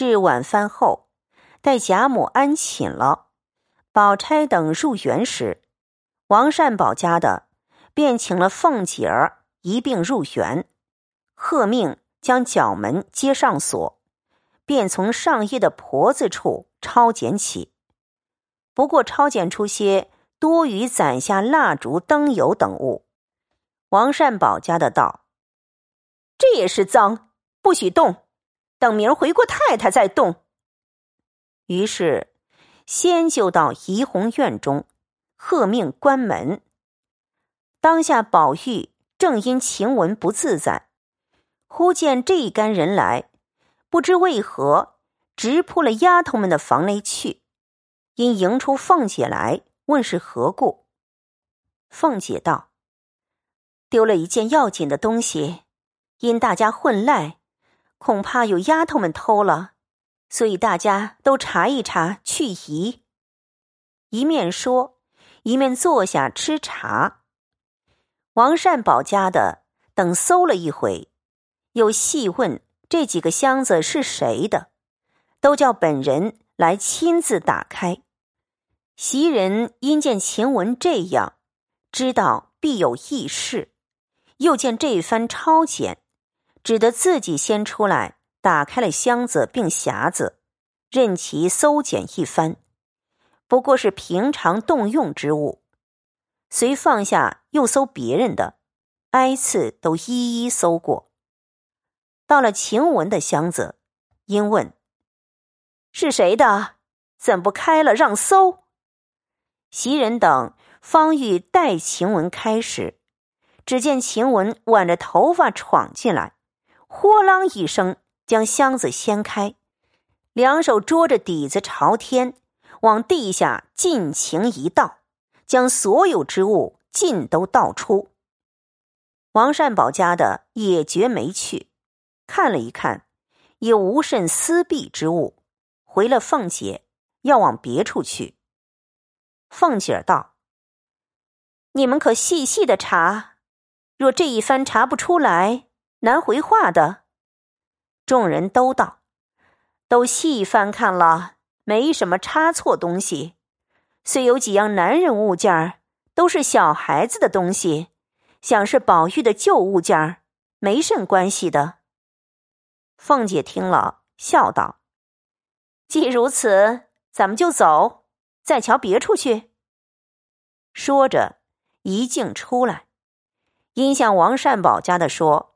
至晚饭后，待贾母安寝了，宝钗等入园时，王善保家的便请了凤姐儿一并入园，贺命将角门接上锁，便从上衣的婆子处抄检起。不过抄检出些多余攒下蜡烛、灯油等物。王善保家的道：“这也是脏，不许动。”等明儿回过太太再动。于是，先就到怡红院中，喝命关门。当下宝玉正因晴雯不自在，忽见这一干人来，不知为何，直扑了丫头们的房内去。因迎出凤姐来，问是何故。凤姐道：“丢了一件要紧的东西，因大家混赖。”恐怕有丫头们偷了，所以大家都查一查去疑。一面说，一面坐下吃茶。王善保家的等搜了一回，又细问这几个箱子是谁的，都叫本人来亲自打开。袭人因见晴雯这样，知道必有异事，又见这番抄检。只得自己先出来，打开了箱子并匣子，任其搜检一番。不过是平常动用之物，随放下又搜别人的，挨次都一一搜过。到了晴雯的箱子，因问：“是谁的？怎不开了让搜？”袭人等方欲待晴雯开时，只见晴雯挽着头发闯进来。豁啷一声，将箱子掀开，两手捉着底子朝天，往地下尽情一倒，将所有之物尽都倒出。王善保家的也觉没趣，看了一看，也无甚私弊之物，回了凤姐，要往别处去。凤姐儿道：“你们可细细的查，若这一番查不出来。”难回话的，众人都道：“都细翻看了，没什么差错东西。虽有几样男人物件儿，都是小孩子的东西，想是宝玉的旧物件儿，没甚关系的。”凤姐听了，笑道：“既如此，咱们就走，再瞧别处去。”说着，一径出来，因向王善保家的说。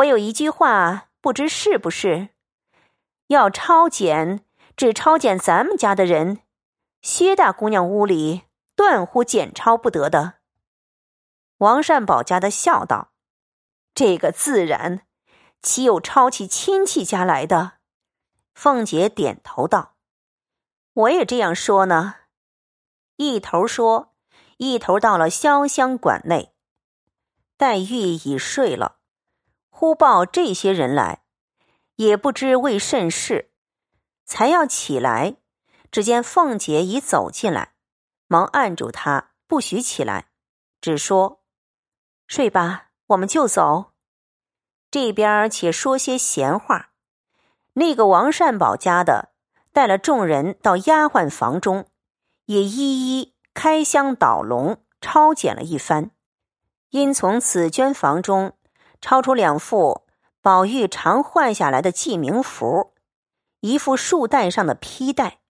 我有一句话，不知是不是？要抄检，只抄检咱们家的人，薛大姑娘屋里断乎检抄不得的。王善保家的笑道：“这个自然，岂有抄起亲戚家来的？”凤姐点头道：“我也这样说呢。”一头说，一头到了潇湘馆内，黛玉已睡了。忽报这些人来，也不知为甚事，才要起来，只见凤姐已走进来，忙按住她，不许起来，只说：“睡吧，我们就走。”这边且说些闲话。那个王善保家的带了众人到丫鬟房中，也一一开箱倒笼，抄检了一番，因从紫鹃房中。抄出两副宝玉常换下来的记名符，一副束带上的披带，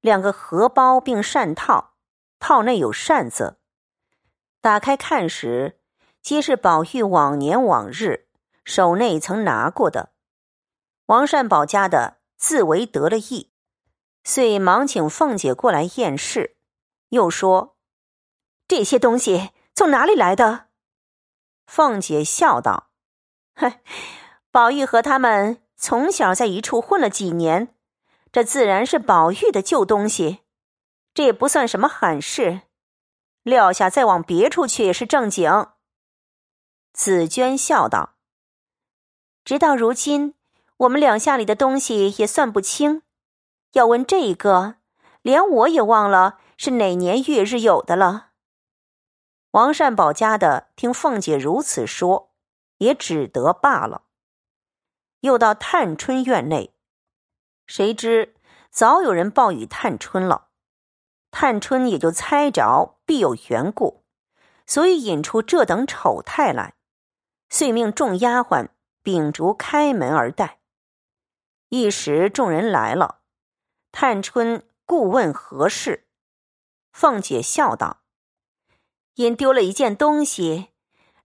两个荷包并扇套，套内有扇子。打开看时，皆是宝玉往年往日手内曾拿过的。王善保家的自为得了意，遂忙请凤姐过来验视，又说：“这些东西从哪里来的？”凤姐笑道。哼，宝玉和他们从小在一处混了几年，这自然是宝玉的旧东西，这也不算什么罕事。撂下再往别处去也是正经。紫娟笑道：“直到如今，我们两下里的东西也算不清。要问这个，连我也忘了是哪年月日有的了。”王善保家的听凤姐如此说。也只得罢了。又到探春院内，谁知早有人报与探春了，探春也就猜着必有缘故，所以引出这等丑态来，遂命众丫鬟秉烛开门而待。一时众人来了，探春故问何事，凤姐笑道：“因丢了一件东西，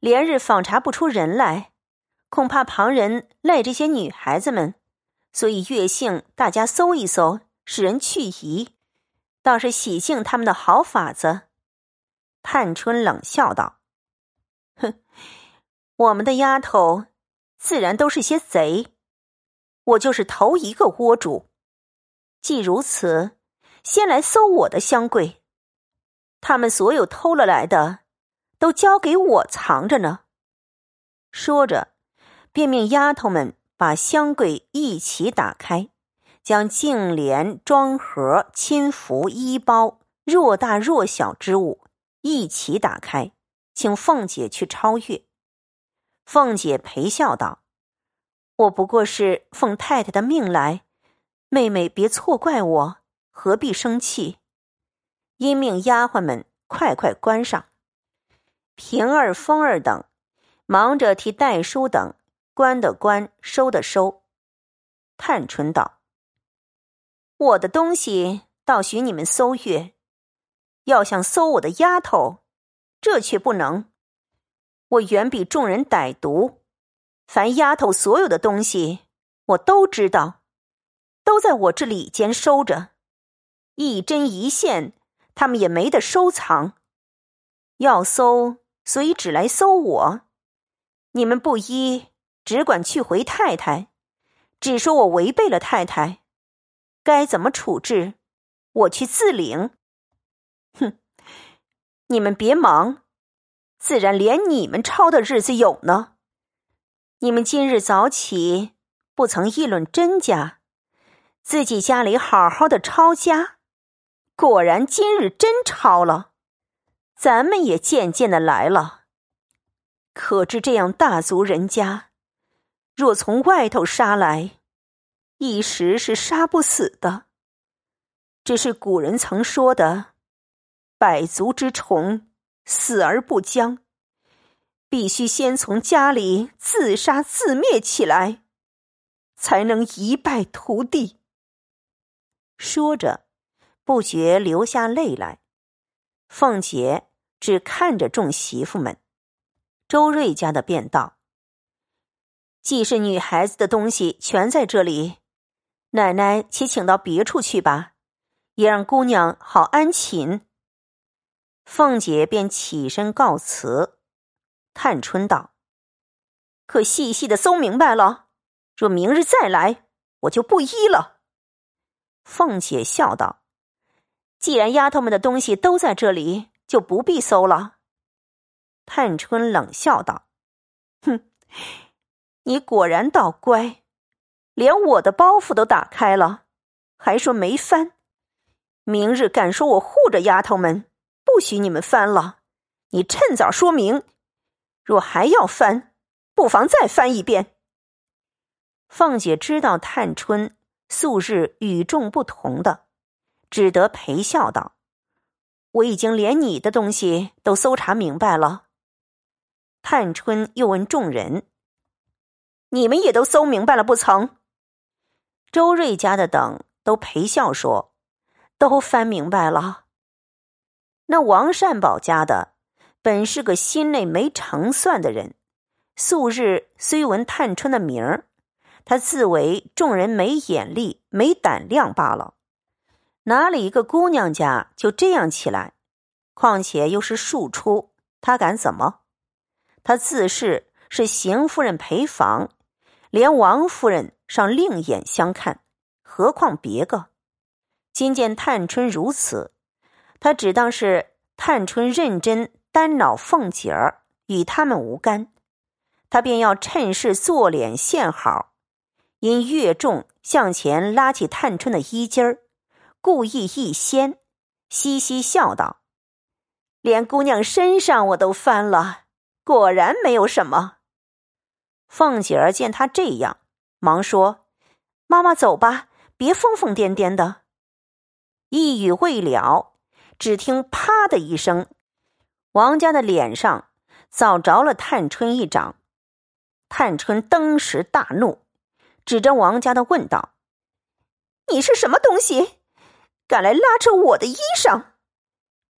连日访查不出人来，恐怕旁人赖这些女孩子们。”所以月姓大家搜一搜，使人去疑，倒是喜庆他们的好法子。探春冷笑道：“哼，我们的丫头自然都是些贼，我就是头一个窝主。既如此，先来搜我的香柜，他们所有偷了来的，都交给我藏着呢。”说着，便命丫头们。把香柜一起打开，将净帘、装盒、亲服、衣包，若大若小之物一起打开，请凤姐去超越。凤姐陪笑道：“我不过是奉太太的命来，妹妹别错怪我，何必生气？”因命丫鬟们快快关上。平儿、风儿等忙着替代书等。关的关，收的收。探春道：“我的东西倒许你们搜阅，要想搜我的丫头，这却不能。我远比众人歹毒，凡丫头所有的东西，我都知道，都在我这里间收着，一针一线，他们也没得收藏。要搜，所以只来搜我。你们不依。”只管去回太太，只说我违背了太太，该怎么处置，我去自领。哼，你们别忙，自然连你们抄的日子有呢。你们今日早起不曾议论甄家，自己家里好好的抄家，果然今日真抄了，咱们也渐渐的来了。可知这样大族人家。若从外头杀来，一时是杀不死的。这是古人曾说的：“百足之虫，死而不僵。”必须先从家里自杀自灭起来，才能一败涂地。说着，不觉流下泪来。凤姐只看着众媳妇们，周瑞家的便道。既是女孩子的东西全在这里，奶奶且请到别处去吧，也让姑娘好安寝。凤姐便起身告辞。探春道：“可细细的搜明白了，若明日再来，我就不依了。”凤姐笑道：“既然丫头们的东西都在这里，就不必搜了。”探春冷笑道：“哼。”你果然倒乖，连我的包袱都打开了，还说没翻。明日敢说我护着丫头们，不许你们翻了。你趁早说明，若还要翻，不妨再翻一遍。凤姐知道探春素日与众不同的，只得陪笑道：“我已经连你的东西都搜查明白了。”探春又问众人。你们也都搜明白了不曾？周瑞家的等都陪笑说：“都翻明白了。”那王善保家的本是个心内没成算的人，素日虽闻探春的名儿，他自为众人没眼力、没胆量罢了。哪里一个姑娘家就这样起来？况且又是庶出，他敢怎么？他自是是邢夫人陪房。连王夫人上另眼相看，何况别个？今见探春如此，他只当是探春认真单恼凤姐儿，与他们无干。他便要趁势做脸献好，因越重向前拉起探春的衣襟儿，故意一掀，嘻嘻笑道：“连姑娘身上我都翻了，果然没有什么。”凤姐儿见他这样，忙说：“妈妈走吧，别疯疯癫癫的。”一语未了，只听“啪”的一声，王家的脸上早着了探春一掌。探春当时大怒，指着王家的问道：“你是什么东西，敢来拉扯我的衣裳？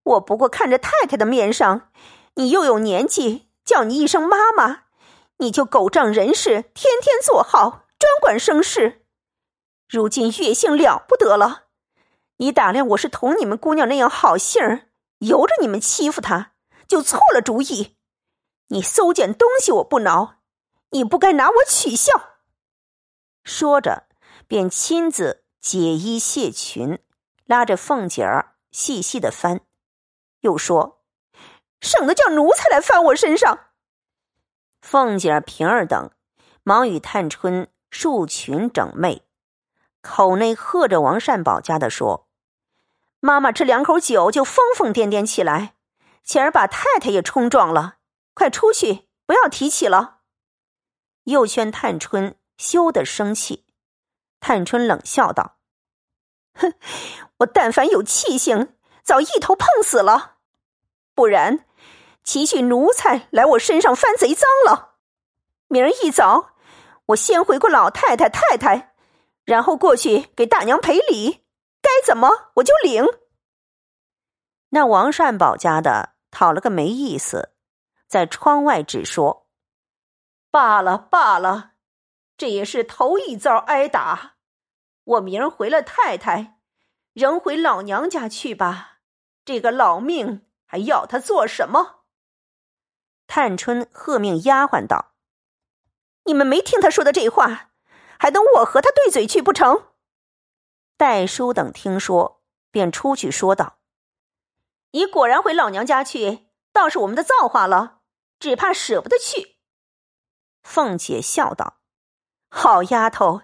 我不过看着太太的面上，你又有年纪，叫你一声妈妈，你就狗仗人势，天天做好，专管生事。如今月性了不得了，你打量我是同你们姑娘那样好性儿，由着你们欺负她，就错了主意。你搜捡东西，我不挠。”你不该拿我取笑。说着，便亲自解衣卸裙，拉着凤姐儿细细的翻，又说：“省得叫奴才来翻我身上。”凤姐儿、平儿等忙与探春束裙整袂，口内喝着王善保家的说：“妈妈吃两口酒就疯疯癫癫起来，前儿把太太也冲撞了，快出去，不要提起了。”又劝探春休得生气，探春冷笑道：“哼，我但凡有气性，早一头碰死了。不然，提取奴才来我身上翻贼赃了。明儿一早，我先回过老太太、太太，然后过去给大娘赔礼，该怎么我就领。”那王善保家的讨了个没意思，在窗外只说。罢了罢了，这也是头一遭挨打。我明儿回了太太，仍回老娘家去吧。这个老命还要他做什么？探春喝命丫鬟道：“你们没听他说的这话，还等我和他对嘴去不成？”戴叔等听说，便出去说道：“你果然回老娘家去，倒是我们的造化了，只怕舍不得去。”凤姐笑道：“好丫头，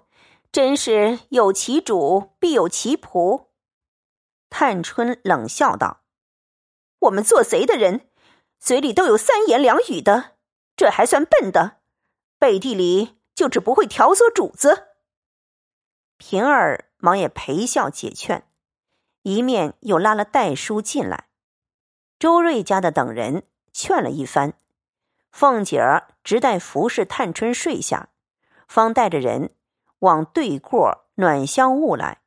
真是有其主必有其仆。”探春冷笑道：“我们做贼的人，嘴里都有三言两语的，这还算笨的，背地里就只不会挑唆主子。”平儿忙也陪笑解劝，一面又拉了戴叔进来。周瑞家的等人劝了一番。凤姐儿直待服侍探春睡下，方带着人往对过暖香坞来。